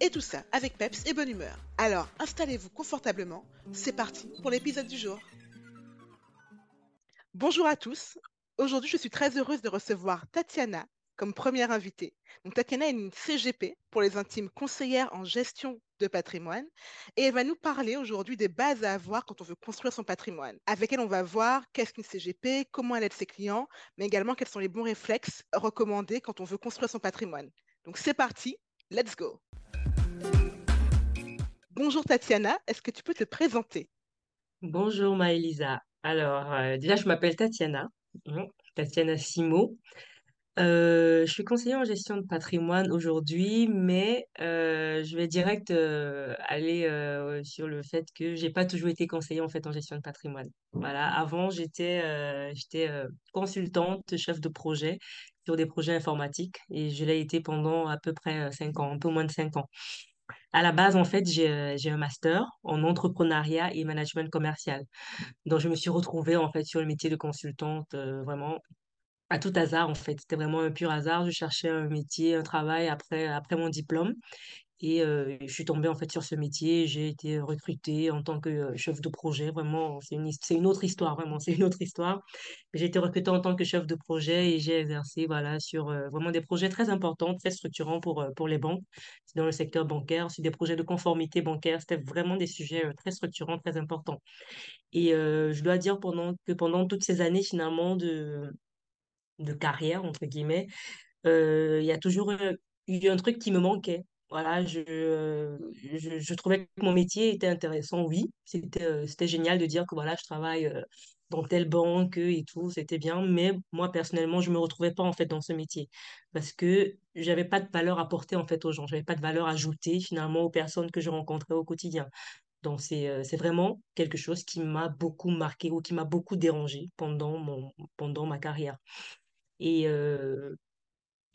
Et tout ça avec peps et bonne humeur. Alors installez-vous confortablement, c'est parti pour l'épisode du jour. Bonjour à tous, aujourd'hui je suis très heureuse de recevoir Tatiana comme première invitée. Donc Tatiana est une CGP pour les intimes conseillère en gestion de patrimoine et elle va nous parler aujourd'hui des bases à avoir quand on veut construire son patrimoine. Avec elle, on va voir qu'est-ce qu'une CGP, comment elle aide ses clients, mais également quels sont les bons réflexes recommandés quand on veut construire son patrimoine. Donc c'est parti, let's go. Bonjour Tatiana, est-ce que tu peux te présenter? Bonjour Maëlisa. Alors, euh, déjà, je m'appelle Tatiana, hein, Tatiana Simo. Euh, je suis conseillère en gestion de patrimoine aujourd'hui, mais euh, je vais direct aller sur le fait que j'ai pas toujours été conseillère en gestion de patrimoine. Avant j'étais j'étais consultante, chef de projet sur des projets informatiques et je l'ai été pendant à peu près euh, cinq ans, un peu moins de cinq ans. À la base, en fait, j'ai euh, j'ai un master en entrepreneuriat et management commercial. Donc, je me suis retrouvée en fait sur le métier de consultante euh, vraiment à tout hasard, en fait. C'était vraiment un pur hasard. Je cherchais un métier, un travail après, après mon diplôme. Et je suis tombée en fait sur ce métier. J'ai été recrutée en tant que chef de projet. Vraiment, c'est une, c'est une autre histoire, vraiment, c'est une autre histoire. J'ai été recrutée en tant que chef de projet et j'ai exercé voilà, sur vraiment des projets très importants, très structurants pour, pour les banques. Dans le secteur bancaire, sur des projets de conformité bancaire. C'était vraiment des sujets très structurants, très importants. Et je dois dire pendant, que pendant toutes ces années, finalement, de de carrière, entre guillemets, il y a toujours eu un truc qui me manquait. Voilà, je, euh, je, je trouvais que mon métier était intéressant, oui. C'était euh, c'était génial de dire que voilà, je travaille euh, dans telle banque et tout, c'était bien. Mais moi, personnellement, je me retrouvais pas en fait dans ce métier parce que j'avais pas de valeur apportée en fait aux gens. J'avais pas de valeur ajoutée finalement aux personnes que je rencontrais au quotidien. Donc, c'est c'est vraiment quelque chose qui m'a beaucoup marqué ou qui m'a beaucoup dérangé pendant mon, pendant ma carrière. Et,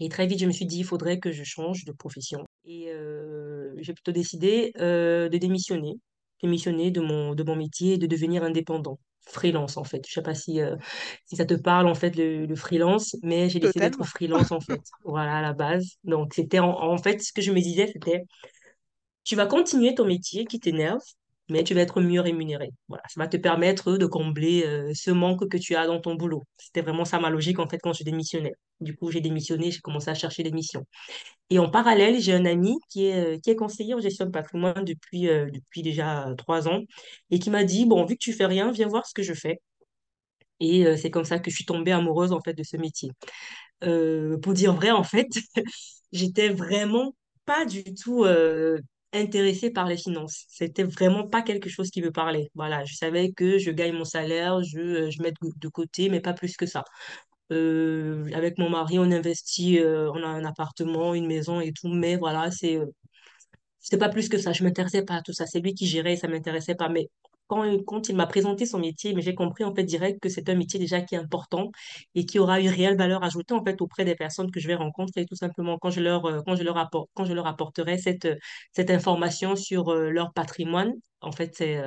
et très vite, je me suis dit, il faudrait que je change de profession. Et euh, j'ai plutôt décidé euh, de démissionner, démissionner de mon, de mon métier et de devenir indépendant, freelance en fait. Je sais pas si, euh, si ça te parle en fait le, le freelance, mais j'ai décidé d'être freelance en fait. Voilà, à la base. Donc, c'était en, en fait, ce que je me disais, c'était tu vas continuer ton métier qui t'énerve, mais tu vas être mieux rémunéré. Voilà, ça va te permettre de combler euh, ce manque que tu as dans ton boulot. C'était vraiment ça ma logique en fait quand je démissionnais. Du coup, j'ai démissionné, j'ai commencé à chercher des missions. Et en parallèle, j'ai un ami qui est, euh, qui est conseiller en gestion de patrimoine depuis, euh, déjà trois ans et qui m'a dit, bon, vu que tu fais rien, viens voir ce que je fais. Et c'est comme ça que je suis tombée amoureuse en fait de ce métier. Pour dire vrai, en fait, j'étais vraiment pas du tout intéressée par les finances. C'était vraiment pas quelque chose qui me parlait. Voilà, je savais que je gagne mon salaire, je, euh, je mets de côté, mais pas plus que ça. Euh, avec mon mari, on investit, euh, on a un appartement, une maison et tout, mais voilà, c'est euh, c'était pas plus que ça. Je m'intéressais pas à tout ça. C'est lui qui gérait, ça m'intéressait pas. Mais quand, il m'a présenté son métier, mais j'ai compris en fait direct que c'est un métier déjà qui est important et qui aura une réelle valeur ajoutée en fait auprès des personnes que je vais rencontrer tout simplement quand je leur euh, quand je leur apporte quand je leur apporterai cette euh, cette information sur euh, leur patrimoine. En fait, c'est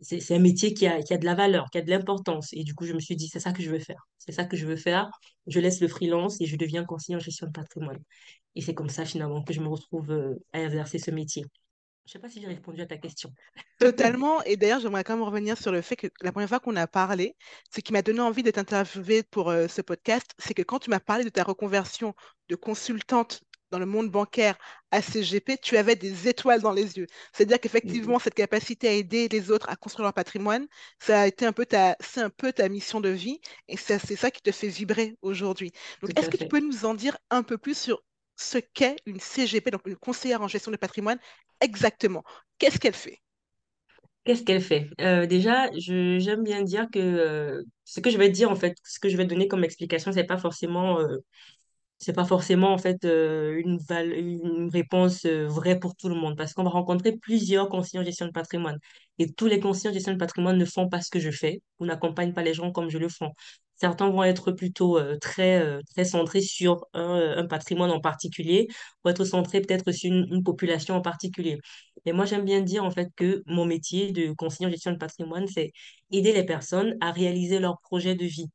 c'est un métier qui a, qui a de la valeur, qui a de l'importance. Et du coup, je me suis dit, c'est ça que je veux faire. C'est ça que je veux faire. Je laisse le freelance et je deviens conseiller en gestion de patrimoine. Et c'est comme ça, finalement, que je me retrouve à exercer ce métier. Je sais pas si j'ai répondu à ta question. Totalement. Et d'ailleurs, j'aimerais quand même revenir sur le fait que la première fois qu'on a parlé, ce qui m'a donné envie d'être interviewée pour euh, ce podcast, c'est que quand tu m'as parlé de ta reconversion de consultante dans le monde bancaire à CGP, tu avais des étoiles dans les yeux. C'est-à-dire qu'effectivement, cette capacité à aider les autres à construire leur patrimoine, ça a été un peu ta, c'est un peu ta mission de vie et c'est ça qui te fait vibrer aujourd'hui. Donc, est-ce que tu peux nous en dire un peu plus sur ce qu'est une CGP, donc une conseillère en gestion de patrimoine, exactement? Qu'est-ce qu'elle fait? Qu'est-ce qu'elle fait? Euh, déjà, j'aime bien dire que euh, ce que je vais dire, en fait, ce que je vais donner comme explication, c'est pas forcément euh, c'est pas forcément en fait euh, une, réponse euh, vraie pour tout le monde parce qu'on va rencontrer plusieurs conseillers en gestion de patrimoine et tous les conseillers en gestion de patrimoine ne font pas ce que je fais ou n'accompagnent pas les gens comme je le fais. Certains vont être plutôt euh, très centrés sur un, patrimoine en particulier ou être centrés peut-être sur une, une population en particulier. Et moi, j'aime bien dire en fait que mon métier de conseiller en gestion de patrimoine, c'est aider les personnes à réaliser leur projet de vie.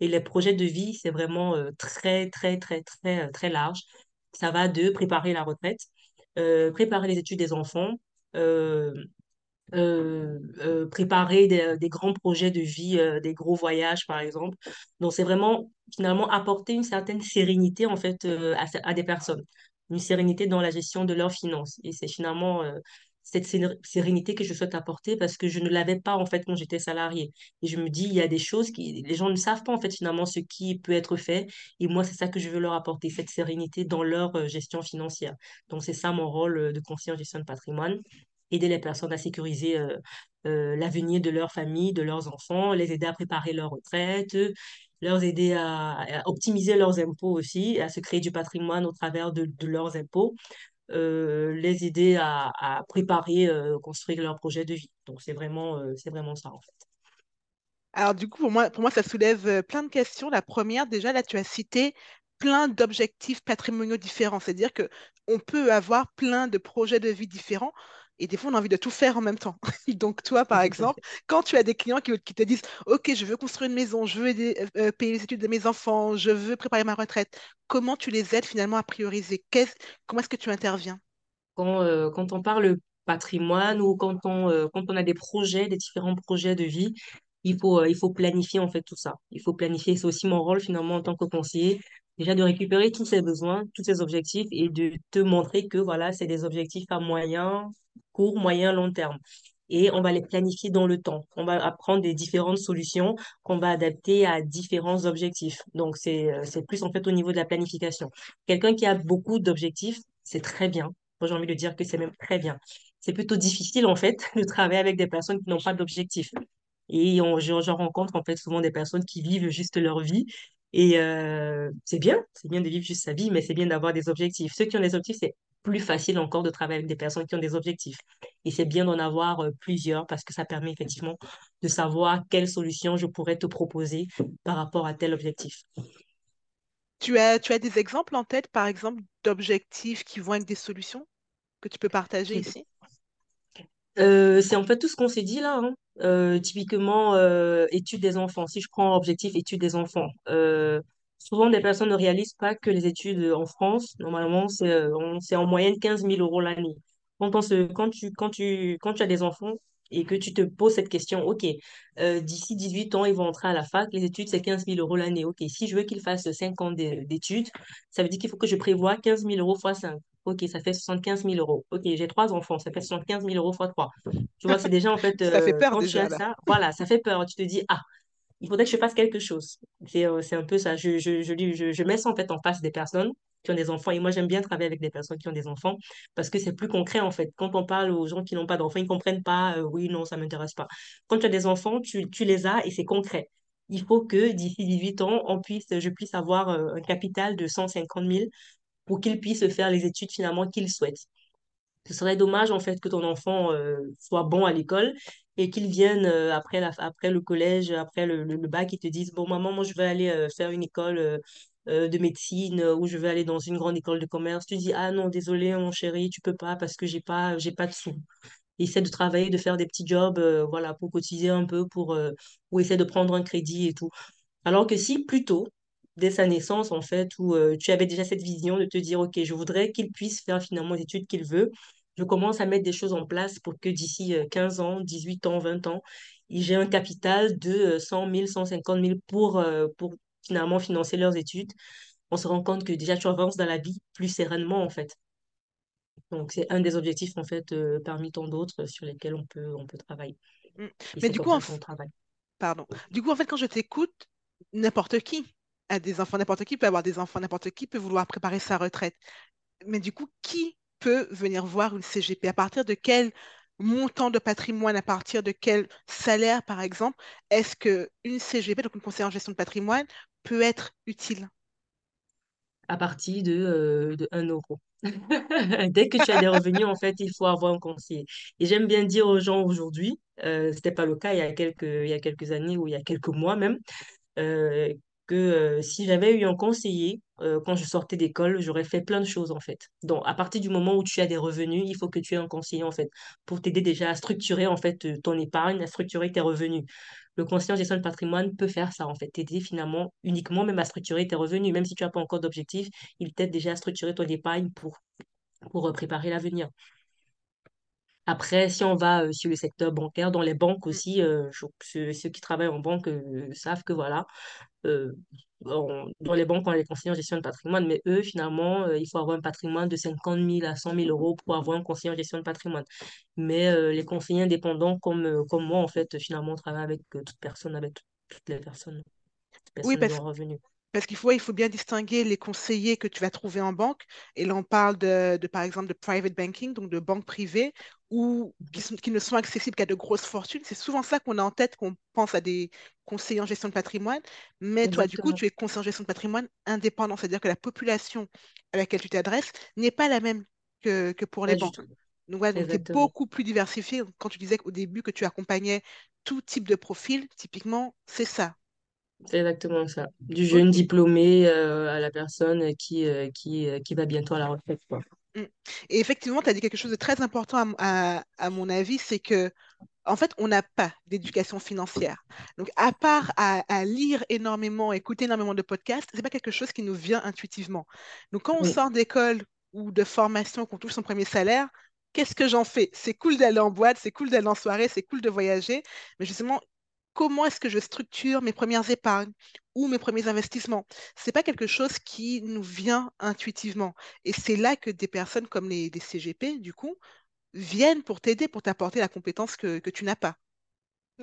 Et les projets de vie, c'est vraiment très, très, très, très, très large. Ça va de préparer la retraite, préparer les études des enfants, préparer des, grands projets de vie, des gros voyages, par exemple. Donc, c'est vraiment, finalement, apporter une certaine sérénité, en fait, à, à des personnes. Une sérénité dans la gestion de leurs finances. Et c'est finalement cette sé- sérénité que je souhaite apporter parce que je ne l'avais pas, en fait, quand j'étais salariée. Et je me dis, il y a des choses qui, les gens ne savent pas, en fait, finalement, ce qui peut être fait. Et moi, c'est ça que je veux leur apporter, cette sérénité dans leur euh, gestion financière. Donc, c'est ça mon rôle euh, de conseiller en gestion de patrimoine aider les personnes à sécuriser euh, l'avenir de leur famille, de leurs enfants, les aider à préparer leur retraite, leur aider à, à optimiser leurs impôts aussi, à se créer du patrimoine au travers de, de leurs impôts, les aider à, préparer, euh, construire leur projet de vie. Donc, c'est vraiment, euh, c'est vraiment ça, en fait. Alors du coup, pour moi, pour moi, ça soulève euh, plein de questions. La première, déjà, là, tu as cité plein d'objectifs patrimoniaux différents. C'est-à-dire que on peut avoir plein de projets de vie différents et des fois, on a envie de tout faire en même temps. Donc toi, par exemple, quand tu as des clients qui, te disent, OK, je veux construire une maison, je veux euh, euh, payer les études de mes enfants, je veux préparer ma retraite, comment tu les aides finalement à prioriser? Comment est-ce que tu interviens? Quand, euh, quand on parle patrimoine ou quand on, a des projets, des différents projets de vie, il faut, il faut planifier en fait tout ça. Il faut planifier. C'est aussi mon rôle finalement en tant que conseiller, déjà de récupérer tous ces besoins, tous ces objectifs et de te montrer que voilà, c'est des objectifs à moyen, court, moyen, long terme. Et on va les planifier dans le temps. On va apprendre des différentes solutions qu'on va adapter à différents objectifs. Donc, c'est, euh, plus en fait au niveau de la planification. Quelqu'un qui a beaucoup d'objectifs, c'est très bien. Moi, j'ai envie de dire que c'est même très bien. C'est plutôt difficile, en fait, de travailler avec des personnes qui n'ont pas d'objectif. Et on, rencontre, en fait, souvent des personnes qui vivent juste leur vie. Et euh, c'est bien, c'est bien de vivre juste sa vie, mais c'est bien d'avoir des objectifs. Ceux qui ont des objectifs, c'est plus facile encore de travailler avec des personnes qui ont des objectifs. Et c'est bien d'en avoir euh, plusieurs parce que ça permet effectivement de savoir quelle solution je pourrais te proposer par rapport à tel objectif. Tu as, tu as des exemples en tête, par exemple, d'objectifs qui vont avec des solutions que tu peux partager ici? Euh, c'est en fait tout ce qu'on s'est dit là. hein. Euh, typiquement, euh, études des enfants. Si je prends objectif études des enfants, euh, souvent des personnes ne réalisent pas que les études en France, normalement, c'est en moyenne quinze mille euros l'année. Quand, quand, tu, quand, tu, quand tu as des enfants et que tu te poses cette question, OK, euh, d'ici 18 ans, ils vont entrer à la fac, les études, c'est quinze mille euros l'année. OK, si je veux qu'ils fassent 5 ans d'é- d'études, ça veut dire qu'il faut que je prévoie quinze mille euros fois 5. OK, ça fait soixante-quinze mille euros. OK, j'ai trois enfants, ça fait soixante-quinze mille euros fois 3. Tu vois, c'est déjà en fait, Ça fait euh, peur quand tu déjà as ça, voilà, ça fait peur. Tu te dis, ah, il faudrait que je fasse quelque chose. C'est euh, un peu ça. Je, je, je, mets ça en fait en face des personnes qui ont des enfants. Et moi, j'aime bien travailler avec des personnes qui ont des enfants parce que c'est plus concret en fait. Quand on parle aux gens qui n'ont pas d'enfants, ils ne comprennent pas, euh, oui, non, ça ne m'intéresse pas. Quand tu as des enfants, tu, tu les as et c'est concret. Il faut que d'ici 18 ans, on puisse, je puisse avoir euh, un capital de cent cinquante mille pour qu'ils puissent faire les études finalement qu'ils souhaitent. Ce serait dommage en fait que ton enfant euh, soit bon à l'école et qu'il vienne euh, après, la, après le collège, après le, bac, il te dise, bon maman, moi je vais aller euh, faire une école de médecine ou je vais aller dans une grande école de commerce. Tu dis, ah non, désolé mon chéri, tu peux pas parce que j'ai pas, pas de sous. Essaie de travailler, de faire des petits jobs, voilà, pour cotiser un peu, pour, ou essaie de prendre un crédit et tout. Alors que si plus tôt, dès sa naissance, en fait, où euh, tu avais déjà cette vision de te dire, OK, je voudrais qu'il puisse faire finalement les études qu'il veut, je commence à mettre des choses en place pour que d'ici euh, 15 ans, 18 ans, 20 ans, j'ai un capital de euh, 100 000, 150 000 pour, euh, pour finalement financer leurs études. On se rend compte que déjà tu avances dans la vie plus sereinement, en fait. Donc, c'est un des objectifs, en fait, euh, parmi tant d'autres sur lesquels on peut, on peut travailler. Mm. Et Mais du coup, en, f- pardon. Du coup, en fait, quand je t'écoute, n'importe qui des enfants, n'importe qui peut avoir des enfants, n'importe qui peut vouloir préparer sa retraite. Mais du coup, qui peut venir voir une CGP? À partir de quel montant de patrimoine, à partir de quel salaire, par exemple, est-ce que une CGP, donc une conseillère en gestion de patrimoine, peut être utile? à partir de, euh, de 1 euro. Dès que tu as des revenus, en fait, il faut avoir un conseiller. Et j'aime bien dire aux gens aujourd'hui, euh, c'était pas le cas il y a quelques, il y a quelques années ou il y a quelques mois même, euh, que euh, si j'avais eu un conseiller euh, quand je sortais d'école, j'aurais fait plein de choses en fait. Donc, à partir du moment où tu as des revenus, il faut que tu aies un conseiller en fait pour t'aider déjà à structurer en fait euh, ton épargne, à structurer tes revenus. Le conseiller en gestion de patrimoine peut faire ça en fait, t'aider finalement uniquement même à structurer tes revenus, même si tu n'as pas encore d'objectif, il t'aide déjà à structurer ton épargne pour préparer l'avenir. Après, si on va sur le secteur bancaire, dans les banques Mm. aussi, je- ceux, ceux qui travaillent en banque savent que voilà, on- dans les banques, on les conseillers en gestion de patrimoine, mais eux, finalement, euh, il faut avoir un patrimoine de 50 000 à 100 000 euros pour avoir un conseiller en gestion de patrimoine. Mais euh, les conseillers indépendants comme, euh, comme moi, en fait, finalement, on travaille avec toute personne, avec tout- toutes les personnes, toutes Oui, personnes parce dont revenu. Parce qu'il faut, il faut bien distinguer les conseillers que tu vas trouver en banque. Et là, on parle de, de, par exemple, de private banking, donc de banques privées, ou qui, sont- qui ne sont accessibles qu'à de grosses fortunes. C'est souvent ça qu'on a en tête, qu'on pense à des conseillers en gestion de patrimoine. Mais toi, du coup, tu es conseiller en gestion de patrimoine indépendant, c'est-à-dire que la population à laquelle tu t'adresses n'est pas la même que, que pour les Pas banques. Donc, voilà, donc tu es Exactement. beaucoup plus diversifié. Quand tu disais au début que tu accompagnais tout type de profil, typiquement, c'est ça. C'est exactement ça. Du jeune OK. diplômé euh, à la personne qui, euh, qui, euh, qui va bientôt à la retraite, quoi. Mm. Et effectivement, tu as dit quelque chose de très important à, m- à- à mon avis, c'est que en fait, on n'a pas d'éducation financière. Donc, à part à, à lire énormément, écouter énormément de podcasts, c'est pas quelque chose qui nous vient intuitivement. Donc, quand on Oui, sort d'école ou de formation, qu'on touche son premier salaire, qu'est-ce que j'en fais? C'est cool d'aller en boîte, c'est cool d'aller en soirée, c'est cool de voyager, mais justement, comment est-ce que je structure mes premières épargnes ou mes premiers investissements? C'est pas quelque chose qui nous vient intuitivement. Et c'est là que des personnes comme les, CGP, du coup, viennent pour t'aider, pour t'apporter la compétence que, tu n'as pas.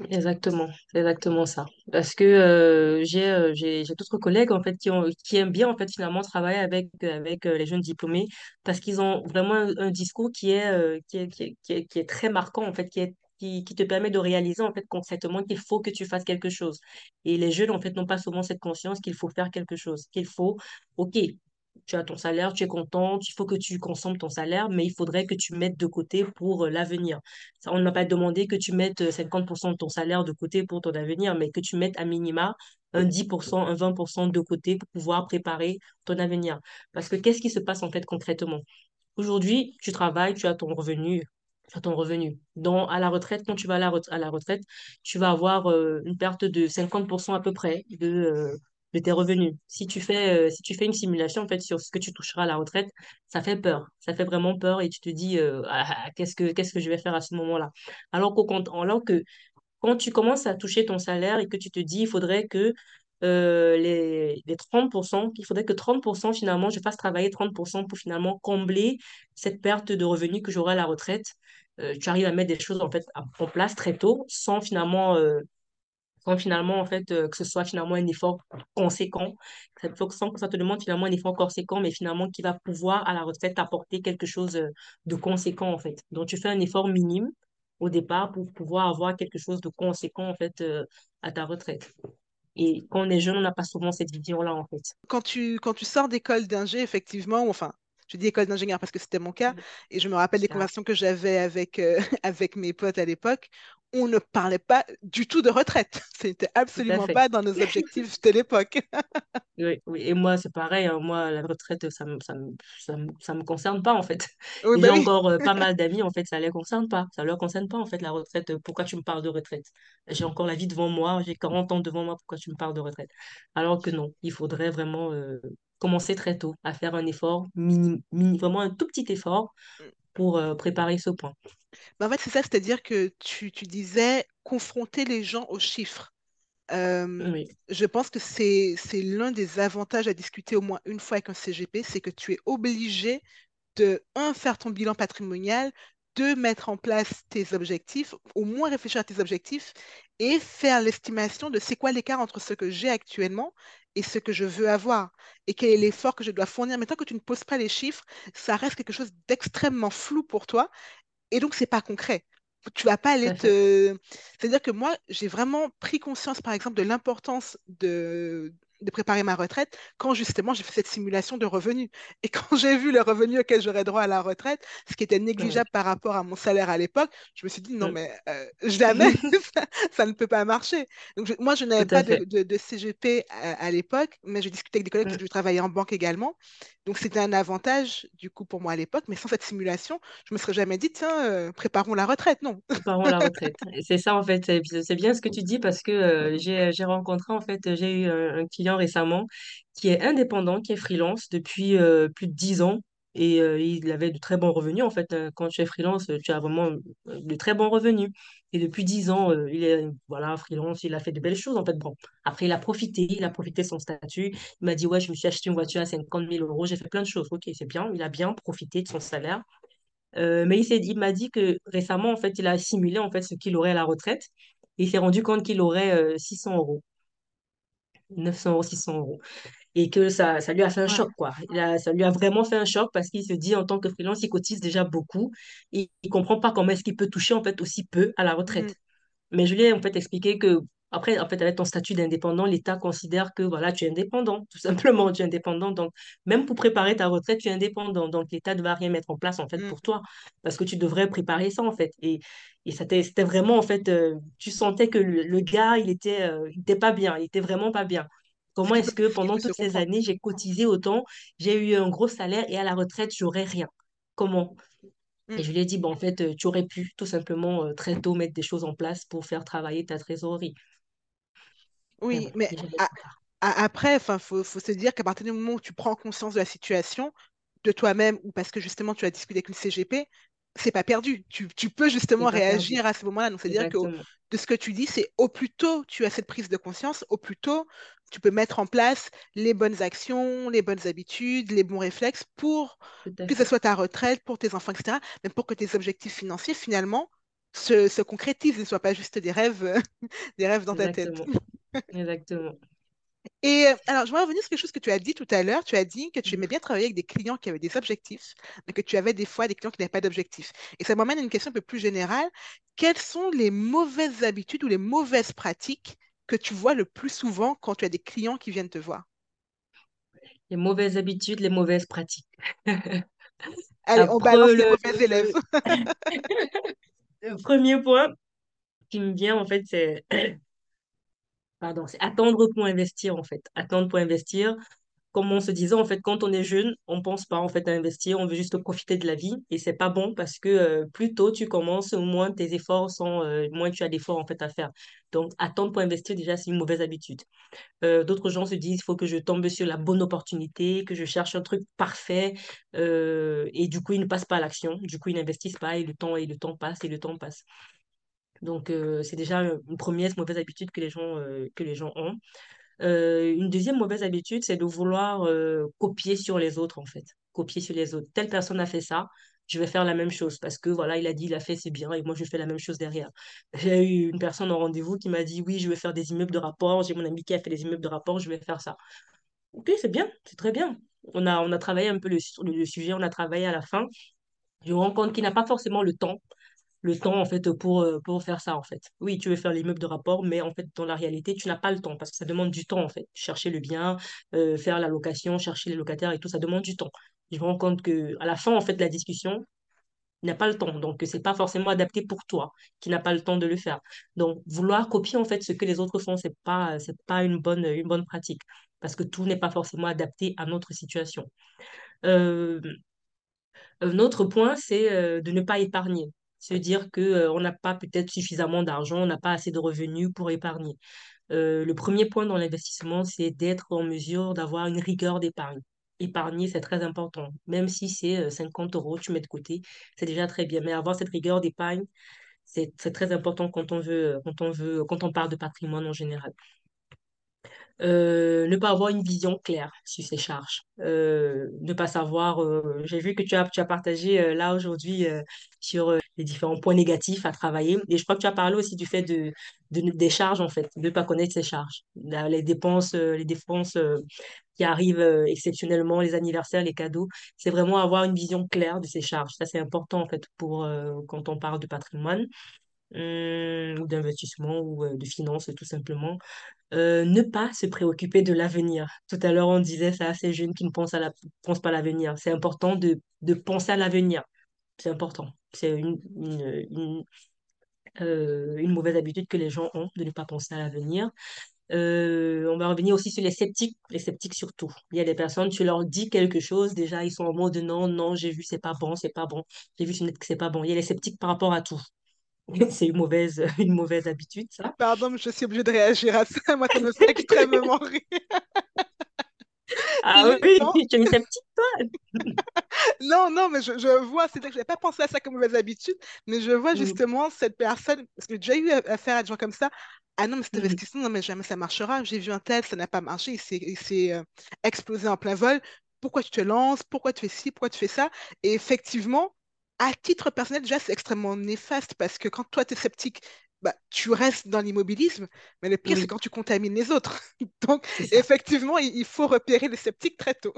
exactement. Exactement ça. Parce que euh, j'ai euh, j'ai d'autres collègues en fait qui aiment bien en fait finalement travailler avec euh, les jeunes diplômés parce qu'ils ont vraiment un, discours qui est, qui est très marquant en fait qui, te permet de réaliser en fait concrètement qu'il faut que tu fasses quelque chose. Et les jeunes en fait n'ont pas souvent cette conscience qu'il faut faire quelque chose, qu'il faut OK, tu as ton salaire, tu es content, il faut que tu consommes ton salaire, mais il faudrait que tu mettes de côté pour euh, l'avenir. On ne pas demandé que tu mettes euh, 50% de ton salaire de côté pour ton avenir, mais que tu mettes à minima un 10%, un 20% de côté pour pouvoir préparer ton avenir. Parce que qu'est-ce qui se passe en fait concrètement? Aujourd'hui, tu travailles, tu as ton revenu, as ton revenu. Donc, à la retraite, quand tu vas à la, retraite, tu vas avoir euh, une perte de 50% à peu près de, euh, de tes revenus. Si tu fais, euh, une simulation en sur ce que tu toucheras à la retraite, ça fait peur. Ça fait vraiment peur et tu te dis Ah, ah, qu'est-ce que, je vais faire à ce moment-là? Alors qu'au alors que quand tu commences à toucher ton salaire et que tu te dis, il faudrait que euh, les, les 30%, il faudrait que 30% finalement, je fasse travailler 30% pour finalement combler cette perte de revenus que j'aurai à la retraite. Euh, tu arrives à mettre des choses en fait en place très tôt sans finalement, euh, sans finalement en fait que ce soit finalement un effort conséquent, sans que ça te demande finalement un effort conséquent, mais finalement qui va pouvoir à la retraite apporter quelque chose de conséquent en fait. Donc tu fais un effort minime au départ pour pouvoir avoir quelque chose de conséquent en fait à ta retraite. Et quand on est jeune, on n'a pas souvent cette vision-là en fait. Quand tu, quand tu sors d'école d'ingé, effectivement, enfin, je dis école d'ingénieur parce que c'était mon cas, et je me rappelle des conversations que j'avais avec, euh, avec mes potes à l'époque, on ne parlait pas du tout de retraite. C'était absolument pas dans nos objectifs de l'époque. Oui, oui. Et moi, c'est pareil. hein. Moi, la retraite, ça me, ça me, ça ça me concerne pas, en fait. Oui, bah j'ai oui. encore euh, pas mal d'amis, en fait, ça les concerne pas. Ça leur concerne pas, en fait, la retraite. Pourquoi tu me parles de retraite? J'ai encore la vie devant moi, j'ai 40 ans devant moi, pourquoi tu me parles de retraite? Alors que non, il faudrait vraiment euh, commencer très tôt à faire un effort, mini, mini, vraiment un tout petit effort pour euh, préparer ce point. Bah, en fait, c'est ça, c'est-à-dire que tu, tu disais confronter les gens aux chiffres. Euh, Oui, je pense que c'est, c'est l'un des avantages à discuter au moins une fois avec un CGP, c'est que tu es obligé de, un, faire ton bilan patrimonial, deux, mettre en place tes objectifs, au moins réfléchir à tes objectifs et faire l'estimation de c'est quoi l'écart entre ce que j'ai actuellement et ce que je veux avoir et quel est l'effort que je dois fournir. Mais tant que tu ne poses pas les chiffres, ça reste quelque chose d'extrêmement flou pour toi et donc, c'est pas concret. Tu vas pas aller te... C'est-à-dire que moi, j'ai vraiment pris conscience, par exemple, de l'importance de... de préparer ma retraite quand justement j'ai fait cette simulation de revenus. Et quand j'ai vu le revenu auquel j'aurais droit à la retraite, ce qui était Ouais. négligeable par rapport à mon salaire à l'époque, je me suis dit non mais euh, jamais, ça, ça ne peut pas marcher. Donc je- moi je n'avais pas de, fait. de- de CGP à, à l'époque, mais je discutais avec des collègues parce Mm. que je travaillais en banque également. Donc c'était un avantage du coup pour moi à l'époque, mais sans cette simulation, je me serais jamais dit tiens, euh, préparons la retraite. Non. Préparons la retraite. Et C'est ça, en fait. C'est bien ce que tu dis parce que euh, j'ai, rencontré, en fait, j'ai eu un, un récemment qui est indépendant, qui est freelance depuis euh, plus de 10 ans. Et euh, il avait de très bons revenus. En fait, Euh, quand tu es freelance, tu as vraiment de très bons revenus. Et depuis 10 ans, il est voilà, freelance, il a fait de belles choses, en fait. Bon, après, il a profité, il a profité de son statut. Il m'a dit, ouais, je me suis acheté une voiture à cinquante mille euros, j'ai fait plein de choses. Ok, c'est bien, il a bien profité de son salaire. Mais il il m'a dit que récemment, en fait, il a assimilé en fait ce qu'il aurait à la retraite. Et il s'est rendu compte qu'il aurait euh, 600 euros, 900 euros, 600 euros. Et que ça, ça lui a fait un choc, quoi. Il a, ça lui a vraiment fait un choc parce qu'il se dit, en tant que freelance, il cotise déjà beaucoup. Et il comprend pas comment est-ce qu'il peut toucher, en fait, aussi peu à la retraite. Mais je lui ai en fait expliqué que, après, en fait, avec ton statut d'indépendant, l'État considère que, voilà, tu es indépendant, tout simplement, tu es indépendant. Donc, même pour préparer ta retraite, tu es indépendant. Donc, l'État ne va rien mettre en place, en fait, pour Mhm. toi, parce que tu devrais préparer ça, en fait. Et, et c'était vraiment, en fait, euh, tu sentais que le, le gars, il était, euh, il était pas bien, il était vraiment pas bien. Comment est-ce que pendant toutes ces années, j'ai cotisé autant, j'ai eu un gros salaire et à la retraite, j'aurais rien? Comment? Et Mhm. je lui ai dit, bon, en fait, euh, tu aurais pu tout simplement euh, très tôt mettre des choses en place pour faire travailler ta trésorerie. Mais Oui, bon, mais il après, enfin, faut, faut se dire qu'à partir du moment où tu prends conscience de la situation, de toi-même, ou parce que justement tu as discuté avec une CGP, c'est pas perdu. Tu, tu peux justement perdu. réagir à ce moment-là. Donc, c'est-à-dire que de ce que tu dis, c'est au plus tôt tu as cette prise de conscience, au plus tôt tu peux mettre en place les bonnes actions, les bonnes habitudes, les bons réflexes pour que ce soit ta retraite, pour tes enfants, etc., mais pour que tes objectifs financiers, finalement, se, se concrétisent et ne soient pas juste des rêves, des rêves dans ta tête. Exactement. Et euh, alors, je voudrais revenir sur quelque chose que tu as dit tout à l'heure. Tu as dit que tu aimais bien travailler avec des clients qui avaient des objectifs, mais que tu avais des fois des clients qui n'avaient pas d'objectifs. Et ça m'amène à une question un peu plus générale. Quelles sont les mauvaises habitudes ou les mauvaises pratiques que tu vois le plus souvent quand tu as des clients qui viennent te voir? Les mauvaises habitudes, les mauvaises pratiques. Allez, on balance les le, mauvais élèves. le premier point qui me vient, en fait, c'est, pardon, c'est attendre pour investir, en fait. Attendre pour investir. comme on se disait, en fait, quand on est jeune, on pense pas en fait à investir, on veut juste profiter de la vie et c'est pas bon parce que euh, plus tôt tu commences, moins tes efforts sont, euh, moins tu as d'efforts en fait à faire. Donc, attendre pour investir, déjà, c'est une mauvaise habitude. Euh, d'autres gens se disent, il faut que je tombe sur la bonne opportunité, que je cherche un truc parfait et du coup, ils ne passent pas à l'action. Du coup, ils n'investissent pas et le temps, et le temps passe et le temps passe. Donc, euh, c'est déjà une première mauvaise habitude que les gens, que les gens ont. Une deuxième mauvaise habitude, c'est de vouloir copier sur les autres, en fait. Copier sur les autres. Telle personne a fait ça, je vais faire la même chose parce que voilà, il a dit, il a fait, c'est bien, et moi, je fais la même chose derrière. J'ai eu une personne en rendez-vous qui m'a dit, oui, je vais faire des immeubles de rapport, j'ai mon ami qui a fait des immeubles de rapport, je vais faire ça. Ok, c'est bien, c'est très bien. On a, on a travaillé un peu le, le sujet, on a travaillé à la fin. Je me rends compte qu'il n'a pas forcément le temps le temps en fait pour, euh, pour faire ça en fait. Oui, tu veux faire l'immeuble de rapport, mais en fait dans la réalité, tu n'as pas le temps parce que ça demande du temps en fait. Chercher le bien, euh, faire la location, chercher les locataires et tout, ça demande du temps. Je me rends compte que à la fin en fait de la discussion, n'a pas le temps. Donc c'est pas forcément adapté pour toi qui n'a pas le temps de le faire. Donc vouloir copier en fait ce que les autres font, c'est pas c'est pas une bonne une bonne pratique parce que tout n'est pas forcément adapté à notre situation. Euh, un autre point, c'est euh, de ne pas épargner. Se dire que, euh, n'a pas peut-être suffisamment d'argent, on n'a pas assez de revenus pour épargner. Euh, le premier point dans l'investissement, c'est d'être en mesure d'avoir une rigueur d'épargne. Épargner, c'est très important. Même si c'est euh, 50 euros, tu mets de côté, c'est déjà très bien. Mais avoir cette rigueur d'épargne, c'est très important quand on veut, quand on veut, quand on parle de patrimoine en général. Euh, ne pas avoir une vision claire sur ses charges, euh, ne pas savoir. euh, j'ai vu que tu as, tu as partagé là aujourd'hui sur les différents points négatifs à travailler. Et je crois que tu as parlé aussi du fait de, de- des charges, en fait, de ne pas connaître ses charges. Les dépenses, les dépenses qui arrivent exceptionnellement, les anniversaires, les cadeaux. C'est vraiment avoir une vision claire de ses charges. Ça, c'est important, en fait, pour, quand on parle de patrimoine. Hum, ou d'investissement ou euh, de finances tout simplement. Euh, ne pas se préoccuper de l'avenir. Tout à l'heure, on disait ça à ces jeunes qui ne pensent, pas à l'avenir. C'est important de, de penser à l'avenir. C'est important. C'est une, une, une, euh, mauvaise habitude que les gens ont de ne pas penser à l'avenir. On va revenir aussi sur les sceptiques, les sceptiques surtout. Il y a des personnes, tu leur dis quelque chose, déjà ils sont en mode non, non, j'ai vu, c'est pas bon, c'est pas bon. J'ai vu sur net que c'est pas bon. Il y a les sceptiques par rapport à tout. C'est une mauvaise, une mauvaise habitude, ça. Pardon, mais je suis obligée de réagir à ça. Moi, ça me fait extrêmement rire. Ah oui, tu es une sceptique, toi? Non, non, mais je, je vois, c'est-à-dire que je n'avais pas pensé à ça comme mauvaise habitude, mais je vois Mhm, justement cette personne, parce que j'ai déjà eu affaire à des gens comme ça. Ah non, mais cet mhm. investissement, non, mais jamais ça marchera. J'ai vu un tel, ça n'a pas marché, il s'est il s'est, euh, explosé en plein vol. Pourquoi tu te lances? Pourquoi tu fais ci? Pourquoi tu fais ça? Et effectivement, à titre personnel, déjà, c'est extrêmement néfaste parce que quand toi, tu es sceptique, bah, tu restes dans l'immobilisme, mais le pire, c'est quand tu contamines les autres. Donc, effectivement, il, faut repérer les sceptiques très tôt.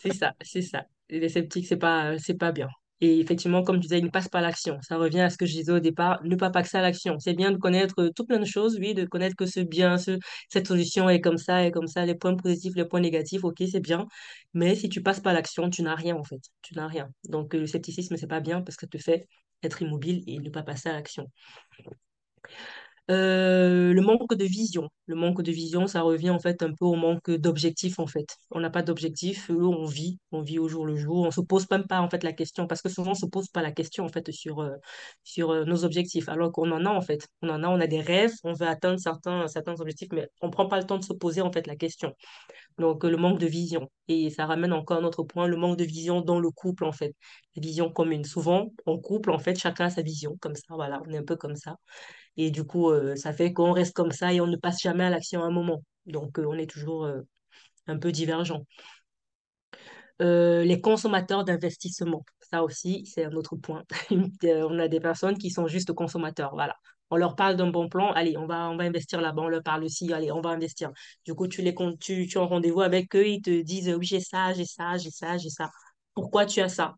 C'est ça, c'est ça. Les sceptiques, c'est pas, c'est pas bien. Et effectivement, comme tu disais, ils ne passent pas à l'action. Ça revient à ce que je disais au départ, ne pas passer à l'action. C'est bien de connaître euh, tout plein de choses, oui, de connaître que ce bien, ce, cette solution est comme ça, et comme ça, les points positifs, les points négatifs, ok, c'est bien. Mais si tu passes pas l'action, tu n'as rien, en fait. Tu n'as rien. Donc, euh, le scepticisme, c'est pas bien parce que ça te fait être immobile et ne pas passer à l'action. Euh, le manque de vision. Le manque de vision, ça revient en fait un peu au manque d'objectif en fait. On n'a pas d'objectif, on vit, on vit au jour le jour, on se pose même pas en fait la question parce que souvent on se pose pas la question en fait sur euh, sur euh, nos objectifs alors qu'on en a en fait. On en a, on a des rêves, on veut atteindre certains certains objectifs mais on prend pas le temps de se poser en fait la question. Donc le manque de vision et ça ramène encore à un autre point, le manque de vision dans le couple en fait. La vision commune. Souvent en couple en fait chacun a sa vision comme ça, voilà, on est un peu comme ça. Et du coup, euh, ça fait qu'on reste comme ça et on ne passe jamais à l'action à un moment. Donc, euh, on est toujours euh, un peu divergent. Les consommateurs d'investissement, ça aussi, c'est un autre point. On a des personnes qui sont juste consommateurs, voilà. On leur parle d'un bon plan, allez, on va, on va investir là-bas. On leur parle aussi, allez, on va investir. Du coup, tu les tu, tu es en rendez-vous avec eux, ils te disent, oui, j'ai ça, j'ai ça, j'ai ça, j'ai ça. Pourquoi tu as ça?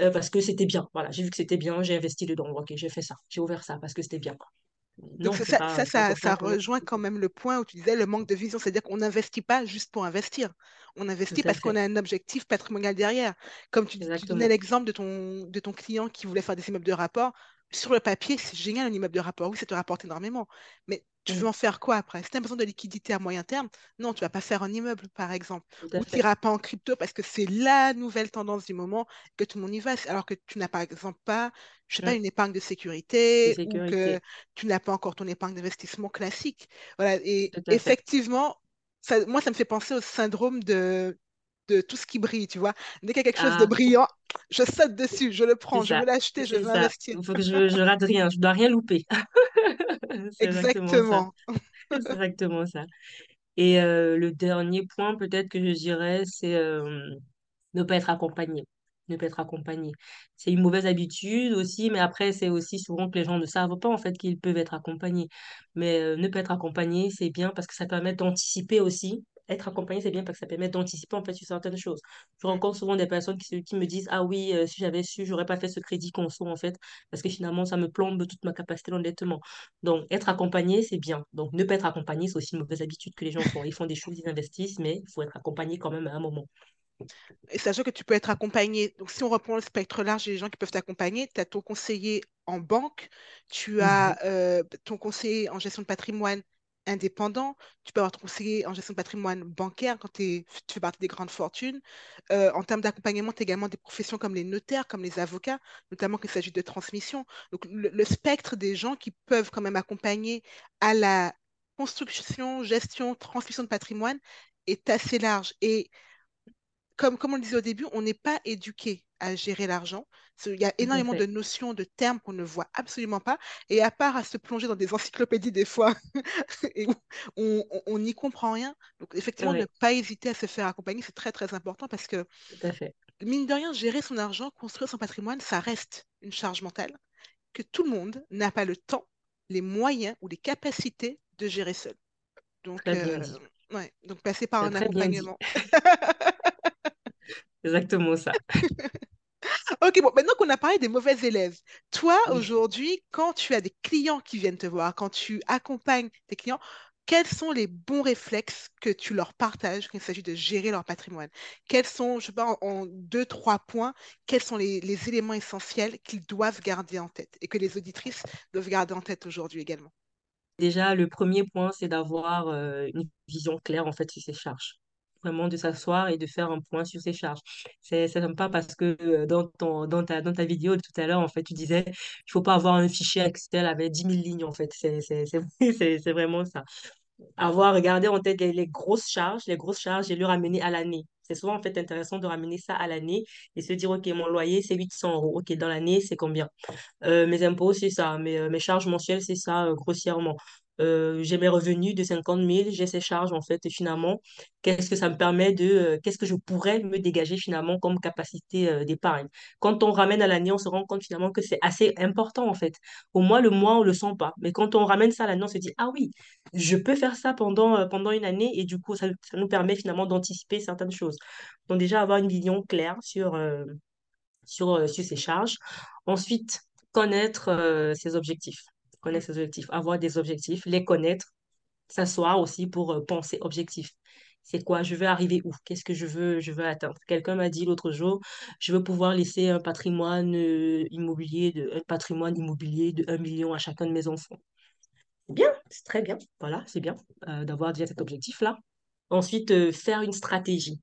Euh, parce que c'était bien. Voilà, j'ai vu que c'était bien, j'ai investi dedans. Ok, j'ai fait ça, j'ai ouvert ça parce que c'était bien. Donc Non, ça, pas, ça, rejoint quand même le point où tu disais le manque de vision, c'est-à-dire qu'on n'investit pas juste pour investir. On investit parce qu'on a un objectif patrimonial derrière. Comme tu, tu donnais l'exemple de ton, de ton client qui voulait faire des immeubles de rapport, sur le papier, c'est génial un immeuble de rapport, oui, ça te rapporte énormément. Mais tu veux Mm, en faire quoi après? Si tu as besoin de liquidité à moyen terme, non, tu vas pas faire un immeuble, par exemple. Ou tu n'iras pas en crypto parce que c'est la nouvelle tendance du moment que tout le monde y va. Alors que tu n'as par exemple pas, je sais pas, une épargne de De sécurité ou que tu n'as pas encore ton épargne d'investissement classique. Voilà. Et effectivement, ça, moi, ça me fait penser au syndrome de, de tout ce qui brille, tu vois. Dès qu'il y a quelque chose de Ah, brillant, je saute dessus, je le prends, je veux l'acheter, je veux investir. Il faut que je, je rate rien. Je dois rien louper. Exactement ça. Exactement. C'est exactement ça. Et euh, le dernier point, peut-être que je dirais, c'est euh, ne pas être accompagné. Ne pas être accompagné. C'est une mauvaise habitude aussi, mais après, c'est aussi souvent que les gens ne savent pas en fait qu'ils peuvent être accompagnés. Mais euh, ne pas être accompagné, c'est bien parce que ça permet d'anticiper aussi. Être accompagné, c'est bien parce que ça permet d'anticiper en fait sur certaines choses. Je rencontre souvent des personnes qui, me disent, Ah oui, euh, si j'avais su, j'aurais pas fait ce crédit conso en fait, parce que finalement, ça me plombe toute ma capacité d'endettement. Donc, être accompagné, c'est bien. Donc, ne pas être accompagné, c'est aussi une mauvaise habitude que les gens font. Ils font des choses, ils investissent, mais il faut être accompagné quand même à un moment. Et sachant que tu peux être accompagné, donc si on reprend le spectre large les gens qui peuvent t'accompagner, tu as ton conseiller en banque, tu Mhm. as euh, ton conseiller en gestion de patrimoine indépendant, tu peux avoir ton conseiller en gestion de patrimoine bancaire quand tu fais partie des grandes fortunes. Euh, en termes d'accompagnement, tu as également des professions comme les notaires, comme les avocats, notamment quand il s'agit de transmission. Donc le, le spectre des gens qui peuvent quand même accompagner à la construction, gestion, transmission de patrimoine est assez large. Et comme, comme on le disait au début, on n'est pas éduqué à gérer l'argent. Il y a énormément de notions, de termes qu'on ne voit absolument pas. Et à part à se plonger dans des encyclopédies des fois, et où on n'y comprend rien. Donc effectivement, ne pas hésiter à se faire accompagner, c'est très très important parce que, tout à fait. mine de rien, gérer son argent, construire son patrimoine, ça reste une charge mentale que tout le monde n'a pas le temps, les moyens ou les capacités de gérer seul. Donc, euh, dit. ouais, donc passer par un accompagnement. Exactement ça. Ok, bon, maintenant qu'on a parlé des mauvais élèves, toi, Oui. aujourd'hui, quand tu as des clients qui viennent te voir, quand tu accompagnes tes clients, quels sont les bons réflexes que tu leur partages quand il s'agit de gérer leur patrimoine? Quels sont, je sais pas, en, en deux, trois points, quels sont les, les éléments essentiels qu'ils doivent garder en tête et que les auditrices doivent garder en tête aujourd'hui également? Déjà, le premier point, c'est d'avoir euh, une vision claire en fait sur ses charges. Vraiment de s'asseoir et de faire un point sur ses charges. C'est sympa parce que euh, dans ton, dans ta, dans ta vidéo de tout à l'heure, en fait, tu disais, il faut pas avoir un fichier Excel avec dix mille lignes, en fait. C'est vraiment ça. avoir regardé en tête les, les grosses charges, les grosses charges et le ramener à l'année. C'est souvent en fait intéressant de ramener ça à l'année et se dire, OK, mon loyer, c'est 800 euros. OK, dans l'année, c'est combien? Euh, mes impôts, c'est ça. Mes, euh, mes charges mensuelles, c'est ça, grossièrement. Euh, j'ai mes revenus de 50 000, j'ai ces charges, en fait, et finalement, qu'est-ce que ça me permet de, euh, qu'est-ce que je pourrais me dégager finalement comme capacité euh, d'épargne? Quand on ramène à l'année, on se rend compte finalement que c'est assez important, en fait. Au moins, le mois, on le sent pas. Mais quand on ramène ça à l'année, on se dit, ah oui, je peux faire ça pendant, pendant une année, et du coup, ça, ça nous permet finalement d'anticiper certaines choses. Donc déjà, avoir une vision claire sur, sur, sur ses charges. Ensuite, connaître ses objectifs. Connaître ses objectifs. Avoir des objectifs, les connaître, s'asseoir aussi pour euh, penser objectif. C'est quoi? Je veux arriver où? Qu'est-ce que je veux, je veux atteindre? Quelqu'un m'a dit l'autre jour, je veux pouvoir laisser un patrimoine euh, immobilier de, un patrimoine immobilier de un million à chacun de mes enfants. C'est bien, c'est très bien. Voilà, c'est bien euh, d'avoir déjà cet objectif-là. Ensuite, euh, faire une stratégie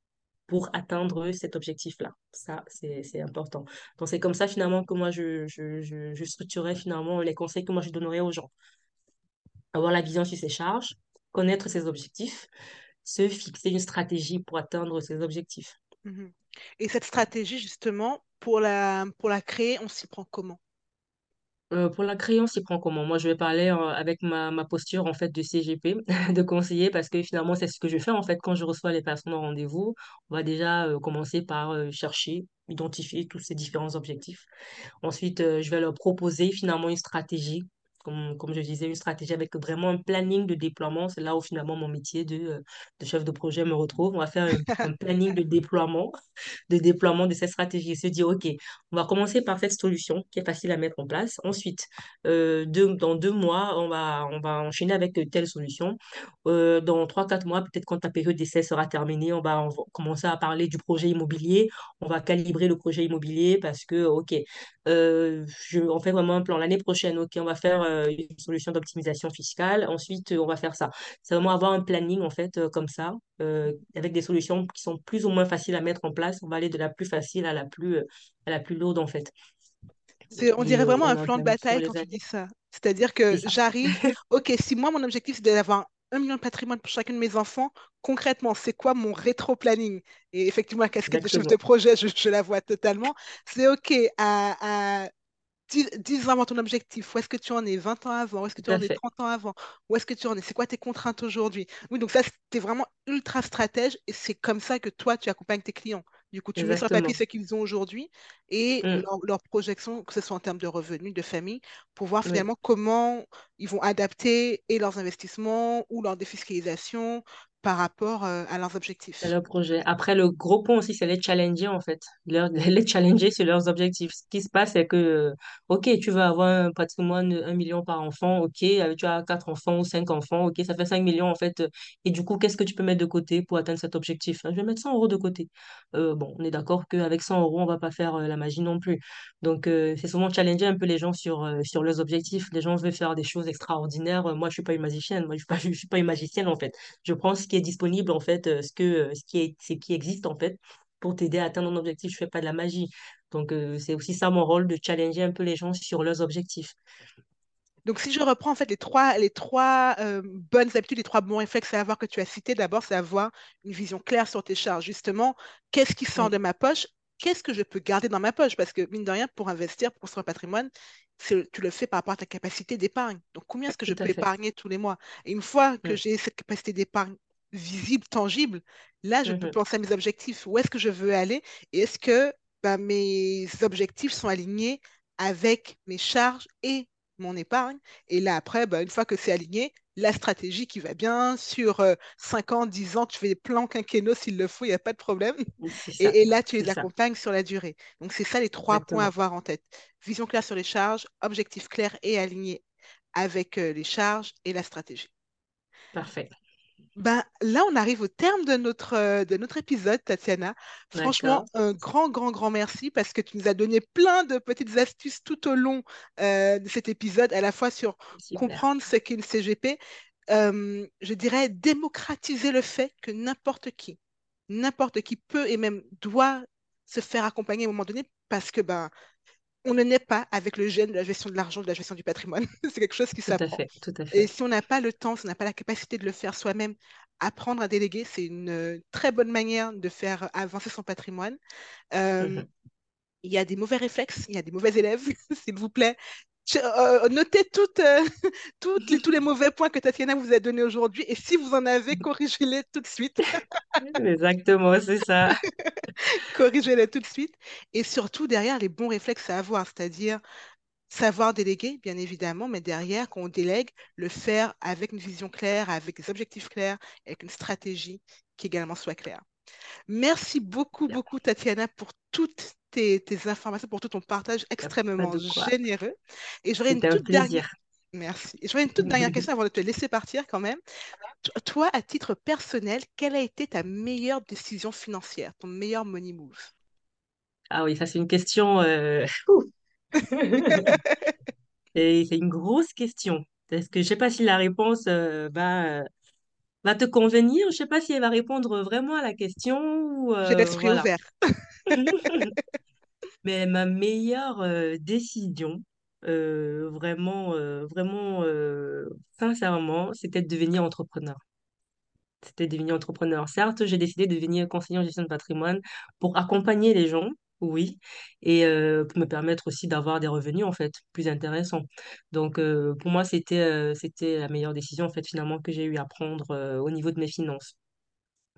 pour atteindre cet objectif-là. Ça, c'est, important. Donc, c'est comme ça, finalement, que moi, je, je, finalement, les conseils que moi, je donnerais aux gens. Avoir la vision sur ses charges, connaître ses objectifs, se fixer une stratégie pour atteindre ses objectifs. Mhm. Et cette stratégie, justement, pour la créer, on s'y prend comment? Euh, pour la créance, il prend comment? Moi, je vais parler euh, avec ma, ma posture en fait de CGP, de conseiller, parce que finalement, c'est ce que je fais en fait quand je reçois les personnes au rendez-vous. On va déjà euh, commencer par chercher, identifier tous ces différents objectifs. Ensuite, je vais leur proposer finalement une stratégie, comme, comme je disais, une stratégie avec vraiment un planning de déploiement. C'est là où finalement mon métier de, euh, de chef de projet me retrouve. On va faire un, un planning de déploiement de déploiement de cette stratégie et se dire, OK, on va commencer par cette solution qui est facile à mettre en place. Ensuite, euh, deux- dans deux mois, on va, on va enchaîner avec telle solution. Euh, dans trois, quatre mois, peut-être quand ta période d'essai sera terminée, on va, on va commencer à parler du projet immobilier. On va calibrer le projet immobilier parce que, OK, euh, je, on fait vraiment un plan. L'année prochaine, OK, on va faire une solution d'optimisation fiscale. Ensuite, euh, on va faire ça. C'est vraiment avoir un planning, en fait, euh, comme ça, euh, avec des solutions qui sont plus ou moins faciles à mettre en place. On va aller de la plus facile à la plus, euh, à la plus lourde, en fait. On dirait euh, vraiment un plan de bataille quand tu dis ça. C'est-à-dire C'est que j'arrive, ok, si moi, mon objectif, c'est d'avoir un million de patrimoine pour chacun de mes enfants, concrètement, c'est quoi mon rétro-planning? Et effectivement, la casquette de chef de projet, je, je la vois totalement. C'est ok, à, à 10, 10 ans avant ton objectif, où est-ce que tu en es 20 ans avant, où est-ce que tu en es fait. 30 ans avant, où est-ce que tu en es, c'est quoi tes contraintes aujourd'hui? Oui, donc ça, c'était vraiment ultra stratège et c'est comme ça que toi, tu accompagnes tes clients. Du coup, tu mets sur le papier Exactement. ce qu'ils ont aujourd'hui et Mm. leur, leur projection, que ce soit en termes de revenus, de famille, pour voir Oui. finalement comment ils vont adapter et leurs investissements ou leur défiscalisation par rapport euh, à leurs objectifs. projet. Après, le gros point aussi, c'est les challenger, en fait. Les challenger sur leurs objectifs. Ce qui se passe, c'est que, euh, OK, tu veux avoir un patrimoine de 1 million par enfant, OK, euh, tu as quatre enfants ou cinq enfants, OK, ça fait 5 millions, en fait. Et du coup, qu'est-ce que tu peux mettre de côté pour atteindre cet objectif? Hein, Je vais mettre 100 euros de côté. Bon, on est d'accord qu'avec 100 euros, on va pas faire la magie non plus. Donc, c'est souvent challenger un peu les gens sur, sur leurs objectifs. Les gens veulent faire des choses extraordinaires. Moi, je suis pas une magicienne. Moi, suis suis pas une magicienne, en fait. Je prends ce qui est disponible, en fait, euh, ce que, euh, ce qui est, ce qui existe, en fait, pour t'aider à atteindre ton objectif. Je fais pas de la magie. Donc, euh, c'est aussi ça mon rôle de challenger un peu les gens sur leurs objectifs. Donc, si je reprends en fait les trois, les trois euh, bonnes habitudes, les trois bons réflexes à avoir que tu as cités, d'abord, c'est avoir une vision claire sur tes charges. Justement, qu'est-ce qui sort de ma poche? Qu'est-ce que je peux garder dans ma poche? Parce que, mine de rien, pour investir, pour construire un patrimoine, c'est- tu le fais par rapport à ta capacité d'épargne. Donc, combien est-ce que je peux fait. épargner tous les mois? Et une fois que j'ai cette capacité d'épargne visible, tangible, là, je peux Mhm. penser à mes objectifs. Où est-ce que je veux aller? Et est-ce que bah, mes objectifs sont alignés avec mes charges et mon épargne? Et là, après, bah, une fois que c'est aligné, la stratégie qui va bien. Sur euh, 5 ans, 10 ans, tu fais des plans quinquennaux s'il le faut, il n'y a pas de problème. Et, et là, tu les ça, accompagnes sur la durée. Donc, c'est ça les trois points à avoir en tête. Vision claire sur les charges, objectif clair et aligné avec euh, les charges et la stratégie. Parfait. Ben, là, on arrive au terme de notre, euh, de notre épisode, Tatiana. Franchement, un grand, grand, grand merci parce que tu nous as donné plein de petites astuces tout au long euh, de cet épisode, à la fois sur Super. comprendre ce qu'est une CGP, euh, je dirais démocratiser le fait que n'importe qui, n'importe qui peut et même doit se faire accompagner à un moment donné parce que ben, on ne naît pas avec le gène de la gestion de l'argent, de la gestion du patrimoine. C'est quelque chose qui Tout à s'apprend. fait, tout à Et si on n'a pas le temps, si on n'a pas la capacité de le faire soi-même, apprendre à déléguer, c'est une euh, très bonne manière de faire avancer son patrimoine. Euh, Mhm. il y a des mauvais réflexes, il y a des mauvais élèves, s'il vous plaît. Euh, notez toutes, euh, toutes tous les mauvais points que Tatiana vous a donnés aujourd'hui et si vous en avez, corrigez-les tout de suite. Exactement, c'est ça. Corrigez-les tout de suite. Et surtout, derrière, les bons réflexes à avoir, c'est-à-dire Savoir déléguer, bien évidemment, mais derrière, quand on délègue, le faire avec une vision claire, avec des objectifs clairs, avec une stratégie qui également soit claire. Merci beaucoup, beaucoup, Tatiana, pour toutes tes, tes informations, pour tout ton partage extrêmement généreux. Et j'aurais une toute dernière... Merci. J'aurais une toute dernière question avant de te laisser partir quand même. To- Toi, à titre personnel, quelle a été ta meilleure décision financière, ton meilleur money move? Ah oui, ça c'est une question. euh. Et c'est une grosse question. Parce que je sais pas si la réponse euh, va, euh, va te convenir. Je sais pas si elle va répondre vraiment à la question. ou, J'ai euh, l'esprit voilà. ouvert. Mais ma meilleure euh, décision, euh, vraiment, euh, vraiment, sincèrement, c'était de devenir entrepreneur. C'était devenir entrepreneur. Certes, j'ai décidé de devenir conseiller en gestion de patrimoine pour accompagner les gens, oui, et pour me permettre aussi d'avoir des revenus, en fait, plus intéressants. Donc, pour moi, c'était c'était la meilleure décision, en fait, finalement, que j'ai eu à prendre au niveau de mes finances.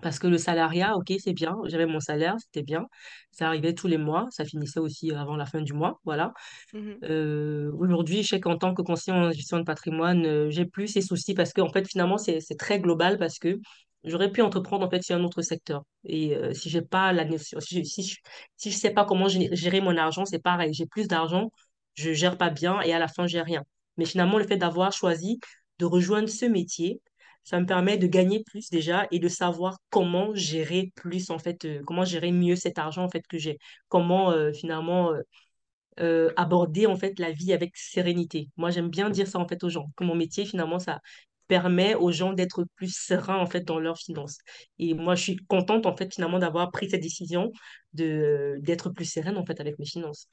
Parce que le salariat, ok, c'est bien. J'avais mon salaire, c'était bien. Ça arrivait tous les mois. Ça finissait aussi avant la fin du mois. Voilà. Mhm, Euh, aujourd'hui, je sais qu'en tant que conseiller en gestion de patrimoine, euh, j'ai plus ces soucis parce que, en fait, finalement, c'est, c'est très global parce que j'aurais pu entreprendre, en fait, sur un autre secteur. Et euh, si j'ai pas la notion, si je, si je, si je sais pas comment gé- gérer mon argent, c'est pareil. J'ai plus d'argent, je gère pas bien et à la fin, j'ai rien. Mais finalement, le fait d'avoir choisi de rejoindre ce métier, ça me permet de gagner plus déjà et de savoir comment gérer plus, en fait, euh, comment gérer mieux cet argent, en fait, que j'ai. Comment, euh, finalement, euh, aborder en fait la vie avec sérénité. Moi, j'aime bien dire ça en fait aux gens, que mon métier finalement ça permet aux gens d'être plus sereins en fait dans leurs finances. Et moi, je suis contente en fait finalement d'avoir pris cette décision de d'être plus sereine en fait avec mes finances.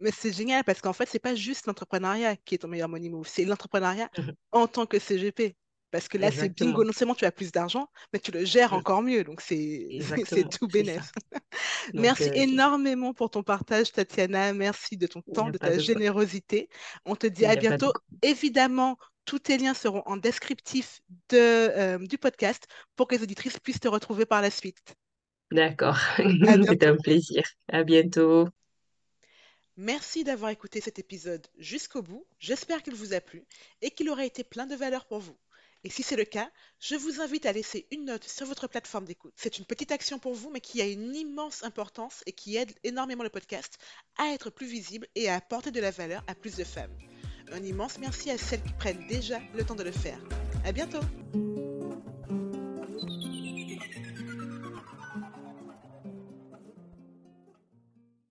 Mais c'est génial parce qu'en fait, c'est pas juste l'entrepreneuriat qui est ton meilleur money move, c'est l'entrepreneuriat Mhm. en tant que CGP. Parce que là, c'est bingo, non seulement tu as plus d'argent, mais tu le gères encore mieux. Donc, c'est c'est tout c'est. Donc, Merci euh, c'est énormément pour ton partage, Tatiana. Merci de ton temps, de ta de générosité. On te dit à de bientôt. Évidemment, tous tes liens seront en descriptif de, euh, du podcast pour que les auditrices puissent te retrouver par la suite. D'accord. Bientôt. un plaisir. À bientôt. Merci d'avoir écouté cet épisode jusqu'au bout. J'espère qu'il vous a plu et qu'il aura été plein de valeur pour vous. Et si c'est le cas, je vous invite à laisser une note sur votre plateforme d'écoute. C'est une petite action pour vous, mais qui a une immense importance et qui aide énormément le podcast à être plus visible et à apporter de la valeur à plus de femmes. Un immense merci à celles qui prennent déjà le temps de le faire. À bientôt!